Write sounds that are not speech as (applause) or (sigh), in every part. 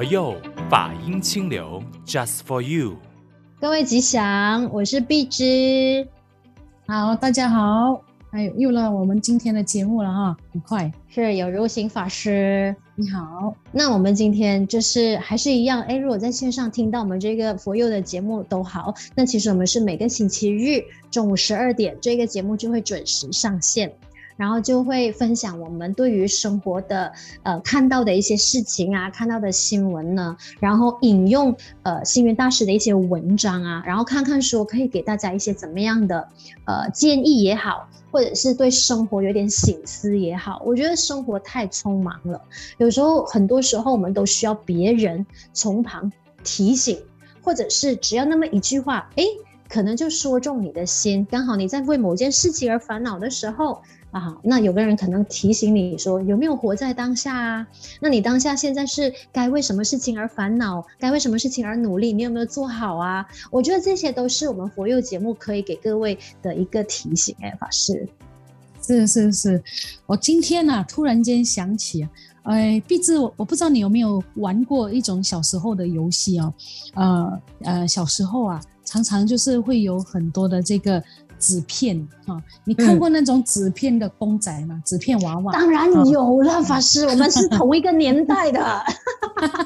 佛佑法音清流，Just for you。各位吉祥，我是碧芝。好，大家好，哎，又到我们今天的节目了哈，很快是有如行法师，你好。那我们今天就是还是一样，哎，如果在线上听到我们这个佛佑的节目都好。那其实我们是每个星期日中午十二点，这个节目就会准时上线。然后就会分享我们对于生活的呃看到的一些事情啊，看到的新闻呢，然后引用呃星云大师的一些文章啊，然后看看说可以给大家一些怎么样的呃建议也好，或者是对生活有点醒思也好。我觉得生活太匆忙了，有时候很多时候我们都需要别人从旁提醒，或者是只要那么一句话，诶，可能就说中你的心。刚好你在为某件事情而烦恼的时候。啊，那有个人可能提醒你说，有没有活在当下啊？那你当下现在是该为什么事情而烦恼，该为什么事情而努力？你有没有做好啊？我觉得这些都是我们佛佑节目可以给各位的一个提醒。哎，法师，是是是，我今天呢、啊、突然间想起，哎，毕竟我我不知道你有没有玩过一种小时候的游戏哦，呃呃，小时候啊，常常就是会有很多的这个。纸片啊，你看过那种纸片的公仔吗？纸、嗯、片娃娃？当然有了，法师，(laughs) 我们是同一个年代的。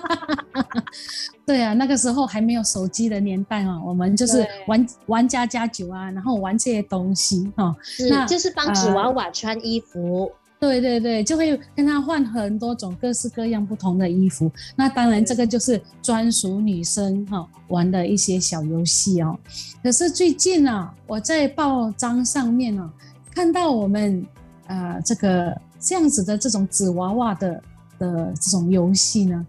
(laughs) 对啊，那个时候还没有手机的年代啊，我们就是玩玩家家酒啊，然后玩这些东西哈。是，那就是帮纸娃娃穿衣服。呃对对对，就会跟他换很多种各式各样不同的衣服。那当然，这个就是专属女生哈玩的一些小游戏哦。可是最近啊，我在报章上面啊看到我们啊这个这样子的这种纸娃娃的的这种游戏呢，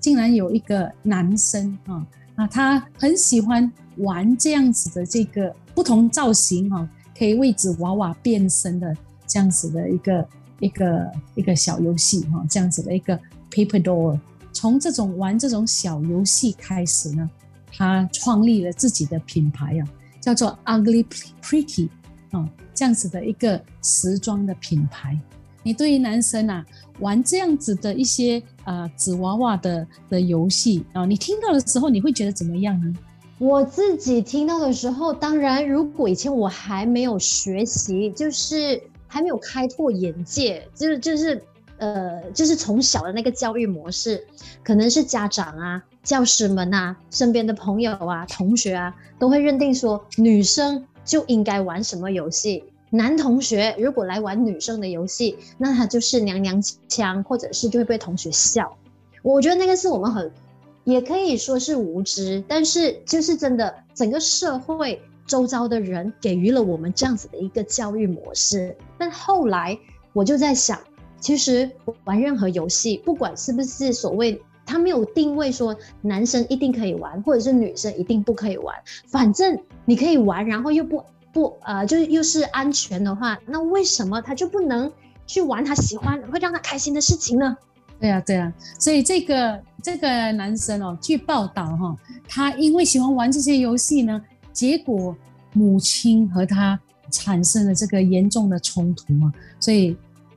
竟然有一个男生啊啊，他很喜欢玩这样子的这个不同造型哈，可以为纸娃娃变身的这样子的一个。一个一个小游戏哈，这样子的一个 paper doll，从这种玩这种小游戏开始呢，他创立了自己的品牌啊，叫做 Ugly Pretty 啊，这样子的一个时装的品牌。你对于男生啊玩这样子的一些呃纸娃娃的的游戏啊，你听到的时候你会觉得怎么样呢？我自己听到的时候，当然如果以前我还没有学习，就是。还没有开拓眼界，就是就是，呃，就是从小的那个教育模式，可能是家长啊、教师们啊、身边的朋友啊、同学啊，都会认定说女生就应该玩什么游戏，男同学如果来玩女生的游戏，那他就是娘娘腔，或者是就会被同学笑。我觉得那个是我们很，也可以说是无知，但是就是真的整个社会。周遭的人给予了我们这样子的一个教育模式，但后来我就在想，其实玩任何游戏，不管是不是所谓他没有定位说男生一定可以玩，或者是女生一定不可以玩，反正你可以玩，然后又不不呃，就是又是安全的话，那为什么他就不能去玩他喜欢会让他开心的事情呢？对啊，对啊，所以这个这个男生哦，据报道哈，他因为喜欢玩这些游戏呢。结果母亲和他产生了这个严重的冲突嘛，所以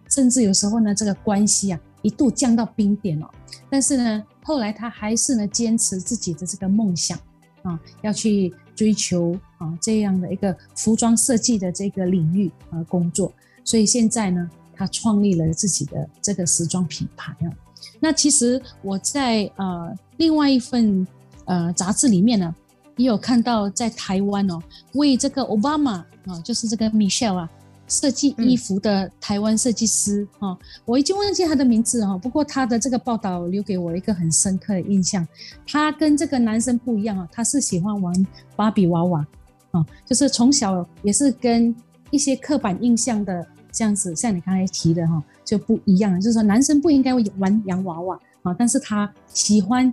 甚至有时候呢，这个关系啊一度降到冰点了。但是呢，后来他还是呢坚持自己的这个梦想啊，要去追求啊这样的一个服装设计的这个领域啊工作。所以现在呢，他创立了自己的这个时装品牌啊。那其实我在呃另外一份呃杂志里面呢。也有看到在台湾哦，为这个奥巴马啊，就是这个 Michelle 啊，设计衣服的台湾设计师啊，我已经忘记他的名字哈。不过他的这个报道留给我一个很深刻的印象，他跟这个男生不一样啊，他是喜欢玩芭比娃娃啊，就是从小也是跟一些刻板印象的这样子，像你刚才提的哈，就不一样，就是说男生不应该玩洋娃娃啊，但是他喜欢。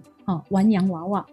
玩洋娃娃，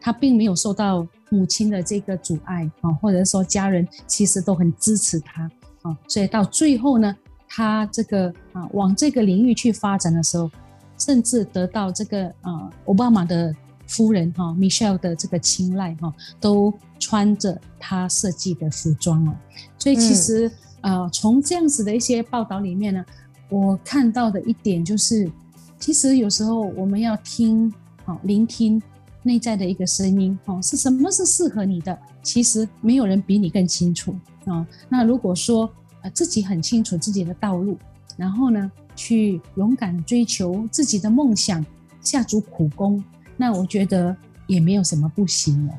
他并没有受到母亲的这个阻碍啊，或者说家人其实都很支持他啊，所以到最后呢，他这个啊往这个领域去发展的时候，甚至得到这个啊奥巴马的夫人哈 Michelle 的这个青睐哈，都穿着他设计的服装哦，所以其实啊从这样子的一些报道里面呢，我看到的一点就是，其实有时候我们要听。好聆听内在的一个声音，哦，是什么是适合你的？其实没有人比你更清楚啊。那如果说呃自己很清楚自己的道路，然后呢，去勇敢追求自己的梦想，下足苦功，那我觉得也没有什么不行的。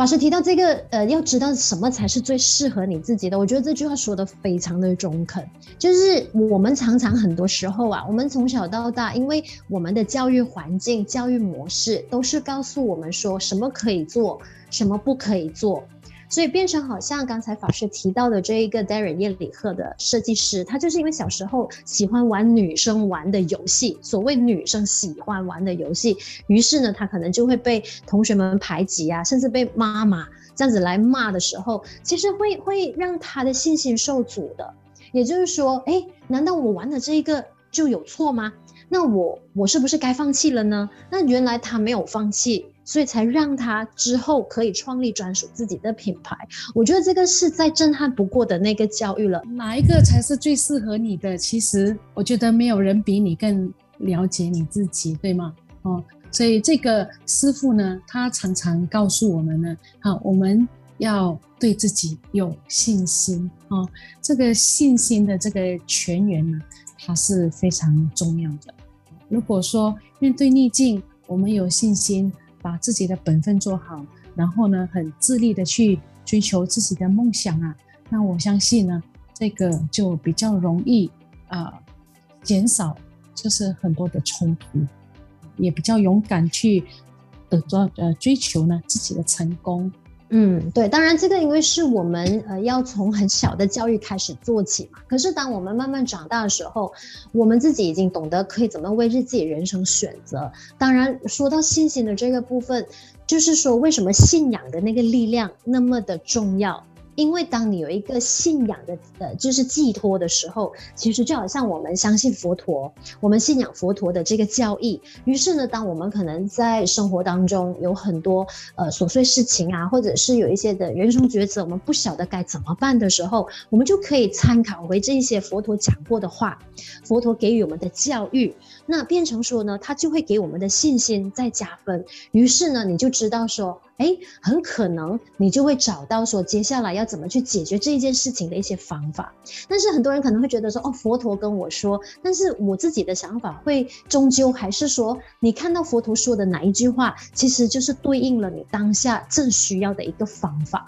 法师提到这个，呃，要知道什么才是最适合你自己的。我觉得这句话说的非常的中肯。就是我们常常很多时候啊，我们从小到大，因为我们的教育环境、教育模式都是告诉我们说什么可以做，什么不可以做。所以变成好像刚才法师提到的这一个 Darren 叶里赫的设计师，他就是因为小时候喜欢玩女生玩的游戏，所谓女生喜欢玩的游戏，于是呢，他可能就会被同学们排挤啊，甚至被妈妈这样子来骂的时候，其实会会让他的信心受阻的。也就是说，哎，难道我玩的这一个就有错吗？那我我是不是该放弃了呢？那原来他没有放弃。所以才让他之后可以创立专属自己的品牌。我觉得这个是再震撼不过的那个教育了。哪一个才是最适合你的？其实我觉得没有人比你更了解你自己，对吗？哦，所以这个师傅呢，他常常告诉我们呢，好，我们要对自己有信心哦。这个信心的这个泉源呢，它是非常重要的。如果说面对逆境，我们有信心。把自己的本分做好，然后呢，很自立的去追求自己的梦想啊，那我相信呢，这个就比较容易啊、减少就是很多的冲突，也比较勇敢去呃做呃追求呢自己的成功。嗯，对，当然这个因为是我们呃要从很小的教育开始做起嘛。可是当我们慢慢长大的时候，我们自己已经懂得可以怎么为自己人生选择。当然，说到信心的这个部分，就是说为什么信仰的那个力量那么的重要。因为当你有一个信仰的呃，就是寄托的时候，其实就好像我们相信佛陀，我们信仰佛陀的这个教义。于是呢，当我们可能在生活当中有很多呃琐碎事情啊，或者是有一些的人生抉择，我们不晓得该怎么办的时候，我们就可以参考回这些佛陀讲过的话，佛陀给予我们的教育。那变成说呢，他就会给我们的信心再加分。于是呢，你就知道说，哎，很可能你就会找到说，接下来要怎么去解决这一件事情的一些方法。但是很多人可能会觉得说，哦，佛陀跟我说，但是我自己的想法会终究还是说，你看到佛陀说的哪一句话，其实就是对应了你当下正需要的一个方法。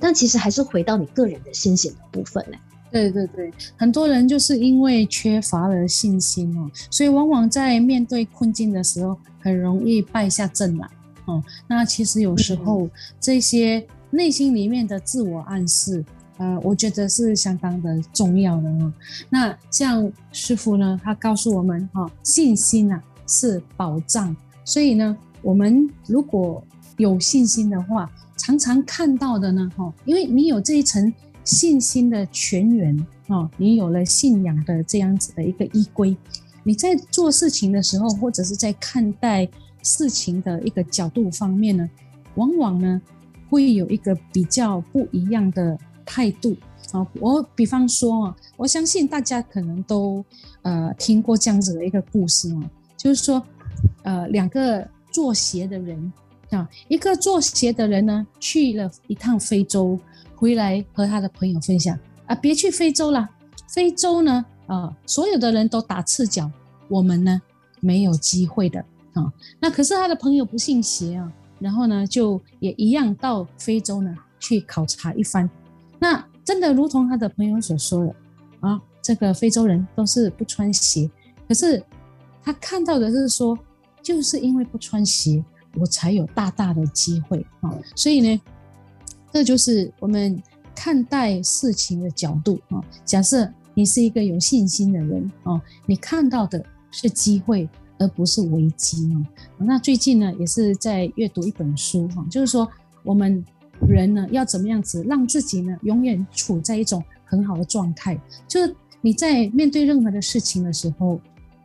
但其实还是回到你个人的信心的部分呢。对对对，很多人就是因为缺乏了信心哦，所以往往在面对困境的时候，很容易败下阵来哦。那其实有时候这些内心里面的自我暗示，呃，我觉得是相当的重要的哦。那像师傅呢，他告诉我们哈，信心啊是保障，所以呢，我们如果有信心的话，常常看到的呢，哈，因为你有这一层。信心的泉源哦，你有了信仰的这样子的一个依归，你在做事情的时候，或者是在看待事情的一个角度方面呢，往往呢会有一个比较不一样的态度啊。我比方说啊，我相信大家可能都呃听过这样子的一个故事啊，就是说呃两个做鞋的人啊，一个做鞋的人呢去了一趟非洲。回来和他的朋友分享啊，别去非洲了，非洲呢，啊，所有的人都打赤脚，我们呢没有机会的啊。那可是他的朋友不信邪啊，然后呢就也一样到非洲呢去考察一番。那真的如同他的朋友所说的啊，这个非洲人都是不穿鞋，可是他看到的是说，就是因为不穿鞋，我才有大大的机会啊，所以呢。这就是我们看待事情的角度啊。假设你是一个有信心的人啊，你看到的是机会，而不是危机哦。那最近呢，也是在阅读一本书哈，就是说我们人呢要怎么样子让自己呢永远处在一种很好的状态。就是你在面对任何的事情的时候，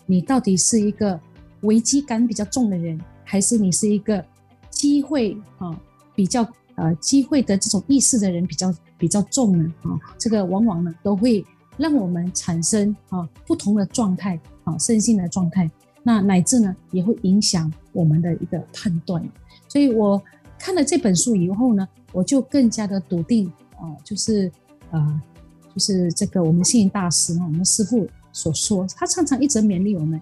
你到底是一个危机感比较重的人，还是你是一个机会啊比较？呃，机会的这种意识的人比较比较重呢，啊，这个往往呢都会让我们产生啊不同的状态啊身心的状态，那乃至呢也会影响我们的一个判断。所以我看了这本书以后呢，我就更加的笃定啊、就是呃，就是这个我们信大师我们师父所说，他常常一直勉励我们，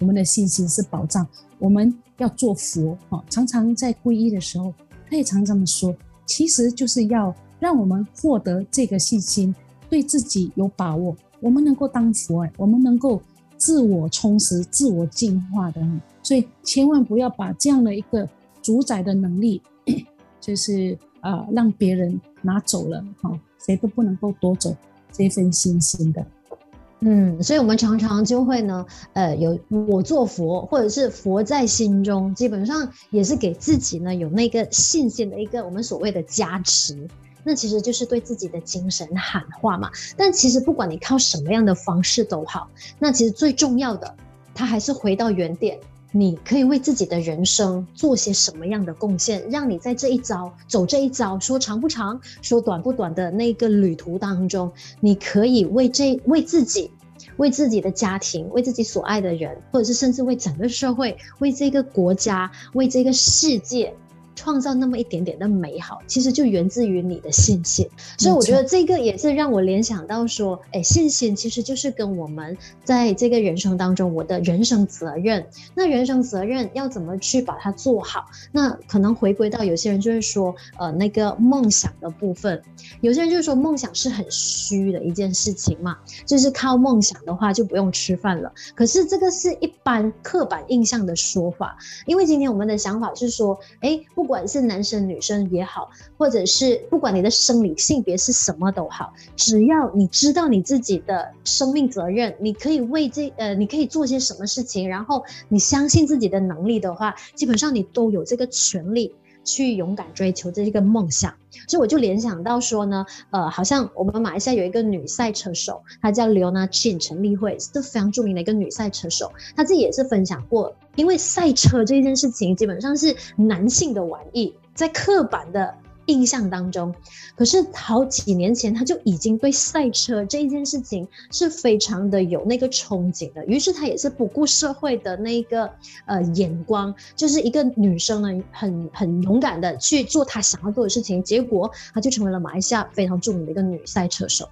我们的信心是保障，我们要做佛啊。常常在皈依的时候，他也常常的说，其实就是要让我们获得这个信心，对自己有把握，我们能够当佛，我们能够自我充实、自我进化的。所以千万不要把这样的一个主宰的能力，(clears throat) 就是呃让别人拿走了哈，谁都不能够夺走这份信心的。嗯，所以我们常常就会呢，呃，有我做佛，或者是佛在心中，基本上也是给自己呢有那个信心的一个我们所谓的加持。那其实就是对自己的精神喊话嘛。但其实不管你靠什么样的方式都好，那其实最重要的，它还是回到原点。你可以为自己的人生做些什么样的贡献，让你在这一遭走这一遭，说长不长，说短不短的那个旅途当中，你可以为这为自己、为自己的家庭、为自己所爱的人，或者是甚至为整个社会、为这个国家、为这个世界。创造那么一点点的美好，其实就源自于你的信心。所以我觉得这个也是让我联想到说，哎，信心其实就是跟我们在这个人生当中，我的人生责任。那人生责任要怎么去把它做好？那可能回归到有些人就是说，呃，那个梦想的部分。有些人就是说，梦想是很虚的一件事情嘛，就是靠梦想的话就不用吃饭了。可是这个是一般刻板印象的说法，因为今天我们的想法是说，哎，不。不管是男生女生也好，或者是不管你的生理性别是什么都好，只要你知道你自己的生命责任，你可以为这呃，你可以做些什么事情，然后你相信自己的能力的话，基本上你都有这个权利去勇敢追求这个梦想。所以我就联想到说呢，呃，好像我们马来西亚有一个女赛车手，她叫 Leona Chin 陈丽慧，是非常著名的一个女赛车手，她自己也是分享过。因为赛车这件事情基本上是男性的玩意，在刻板的印象当中，可是好几年前他就已经对赛车这一件事情是非常的有那个憧憬的，于是他也是不顾社会的那个呃眼光，就是一个女生呢，很很勇敢的去做她想要做的事情，结果她就成为了马来西亚非常著名的一个女赛车手。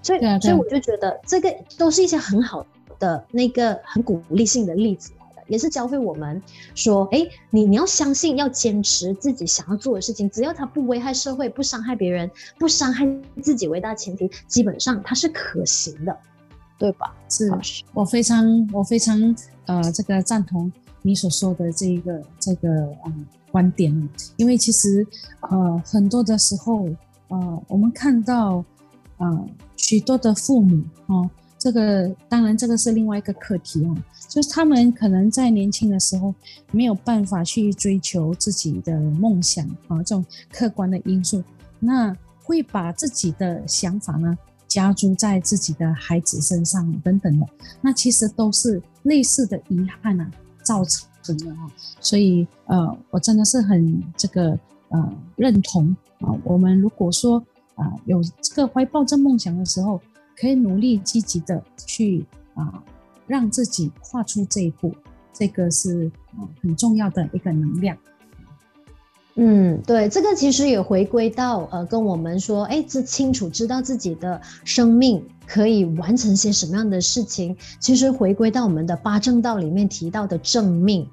所以，所以我就觉得这个都是一些很好的那个很鼓励性的例子。也是教会我们说，哎，你你要相信，要坚持自己想要做的事情，只要它不危害社会、不伤害别人、不伤害自己为大前提，基本上它是可行的，对吧？是，我非常我非常呃这个赞同你所说的这一个这个呃观点，因为其实呃很多的时候呃我们看到呃许多的父母哦。呃这个当然，这个是另外一个课题哦，就是他们可能在年轻的时候没有办法去追求自己的梦想啊，这种客观的因素，那会把自己的想法呢加诸在自己的孩子身上等等的，那其实都是类似的遗憾啊造成的啊，所以呃，我真的是很这个呃认同啊，我们如果说啊有这个怀抱着梦想的时候。可以努力积极的去啊，让自己跨出这一步，这个是啊很重要的一个能量。嗯，对，这个其实也回归到呃，跟我们说，哎，这清楚知道自己的生命可以完成些什么样的事情。其实回归到我们的八正道里面提到的正命，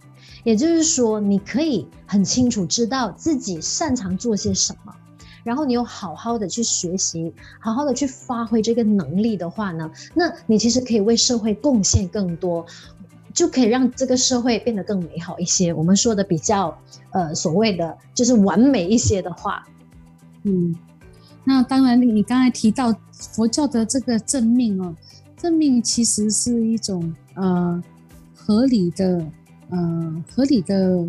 也就是说，你可以很清楚知道自己擅长做些什么。然后你又好好的去学习，好好的去发挥这个能力的话呢，那你其实可以为社会贡献更多，就可以让这个社会变得更美好一些。我们说的比较呃所谓的就是完美一些的话，嗯，那当然你刚才提到佛教的这个正命哦，正命其实是一种呃合理的呃合理的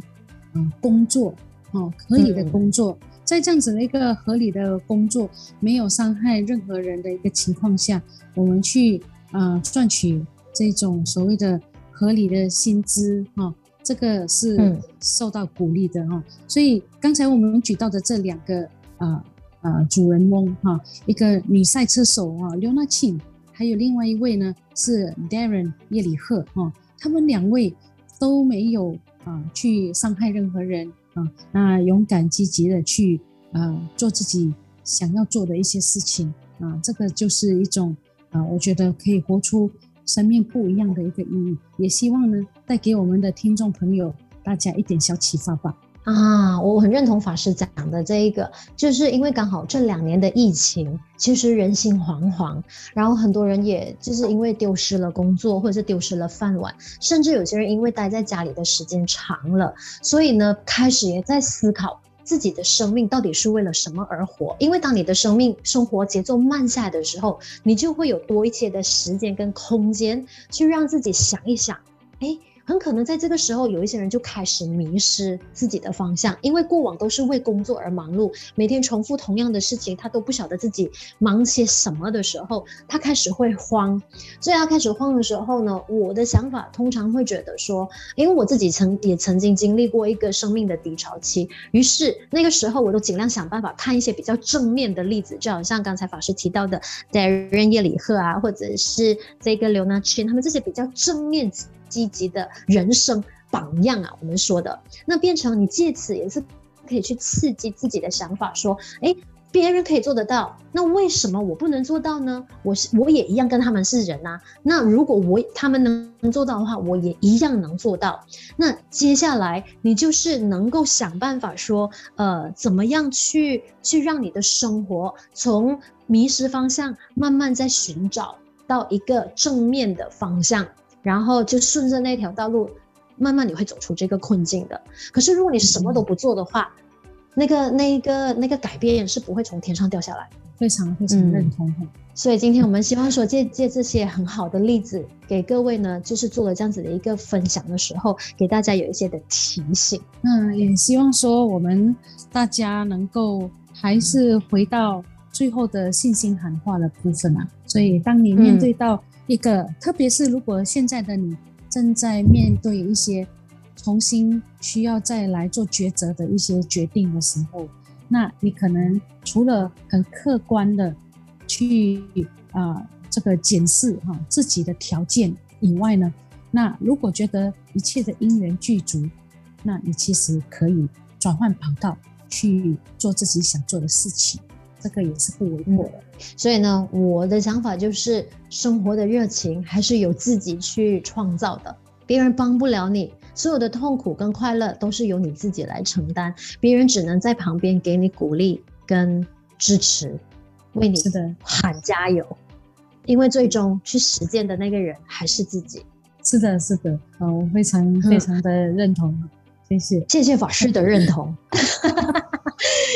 呃工作哦，合理的工作。嗯在这样子的一个合理的工作，没有伤害任何人的一个情况下，我们去啊、呃、赚取这种所谓的合理的薪资哈、哦，这个是受到鼓励的哈、哦。所以刚才我们举到的这两个啊啊、呃呃、主人翁哈、哦，一个女赛车手啊刘娜庆，还有另外一位呢是 Darren 叶里赫哈，他们两位。都没有啊去伤害任何人啊，那勇敢积极的去啊做自己想要做的一些事情啊，这个就是一种啊，我觉得可以活出生命不一样的一个意义。也希望呢，带给我们的听众朋友大家一点小启发吧。啊，我很认同法师讲的这一个，就是因为刚好这两年的疫情，其实人心惶惶，然后很多人也就是因为丢失了工作，或者是丢失了饭碗，甚至有些人因为待在家里的时间长了，所以呢，开始也在思考自己的生命到底是为了什么而活。因为当你的生命生活节奏慢下来的时候，你就会有多一些的时间跟空间去让自己想一想，哎。很可能在这个时候，有一些人就开始迷失自己的方向，因为过往都是为工作而忙碌，每天重复同样的事情，他都不晓得自己忙些什么的时候，他开始会慌。所以他开始慌的时候呢，我的想法通常会觉得说，因为我自己曾也曾经经历过一个生命的低潮期，于是那个时候我都尽量想办法看一些比较正面的例子，就好像刚才法师提到的 Darren 叶里赫啊，或者是这个 Leonard Chin，他们这些比较正面。积极的人生榜样啊，我们说的那变成你借此也是可以去刺激自己的想法，说，诶，别人可以做得到，那为什么我不能做到呢？我是我也一样跟他们是人呐，那如果我他们能做到的话，我也一样能做到。那接下来你就是能够想办法说，呃，怎么样去去让你的生活从迷失方向，慢慢在寻找到一个正面的方向。然后就顺着那条道路，慢慢你会走出这个困境的。可是如果你什么都不做的话，那个、那个、那个改变是不会从天上掉下来。非常非常认同。嗯。所以今天我们希望说借借这些很好的例子给各位呢，就是做了这样子的一个分享的时候，给大家有一些的提醒。那也希望说我们大家能够还是回到最后的信心喊话的部分啊。所以当你面对到、嗯。一个，特别是如果现在的你正在面对一些重新需要再来做抉择的一些决定的时候，那你可能除了很客观的去啊、这个检视哈自己的条件以外呢，那如果觉得一切的因缘具足，那你其实可以转换跑道去做自己想做的事情。这个也是不为过的，所以呢，我的想法就是，生活的热情还是由自己去创造的，别人帮不了你，所有的痛苦跟快乐都是由你自己来承担，别人只能在旁边给你鼓励跟支持，为你喊加油，因为最终去实践的那个人还是自己。是的，是的，啊，我非常非常的认同，谢谢，谢谢法师的认同。(laughs)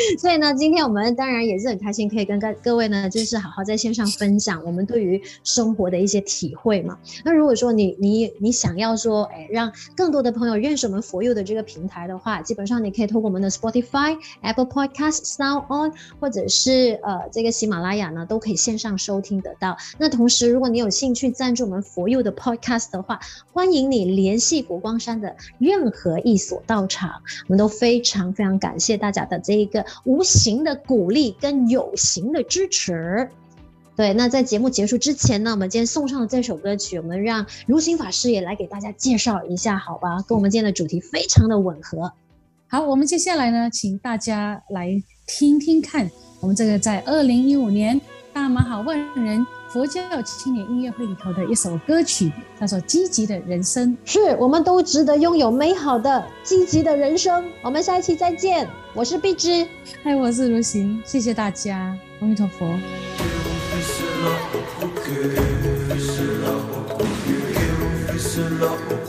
(laughs) 所以呢，今天我们当然也是很开心，可以跟各各位呢，就是好好在线上分享我们对于生活的一些体会嘛。那如果说你你你想要说，哎，让更多的朋友认识我们佛佑的这个平台的话，基本上你可以通过我们的 Spotify、Apple Podcast、Sound On，或者是呃这个喜马拉雅呢，都可以线上收听得到。那同时，如果你有兴趣赞助我们佛佑的 Podcast 的话，欢迎你联系佛光山的任何一所道场，我们都非常非常感谢大家的这一个。无形的鼓励跟有形的支持，对。那在节目结束之前呢，我们今天送上的这首歌曲，我们让如行法师也来给大家介绍一下，好吧？跟我们今天的主题非常的吻合。好，我们接下来呢，请大家来听听看，我们这个在二零一五年大马好万人。佛教青年音乐会里头的一首歌曲，叫做《积极的人生》，是我们都值得拥有美好的积极的人生。我们下一期再见，我是碧芝，嗨，我是如行，谢谢大家，阿弥陀佛。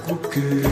空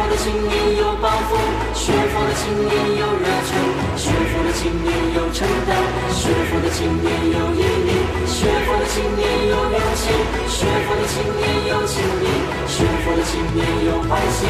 佛的青年有抱负，学佛的青年有热忱，学佛的青年有承担，学佛的青年有毅力，学佛的青年有勇气，学佛的青年有情义，学佛的青年有欢喜。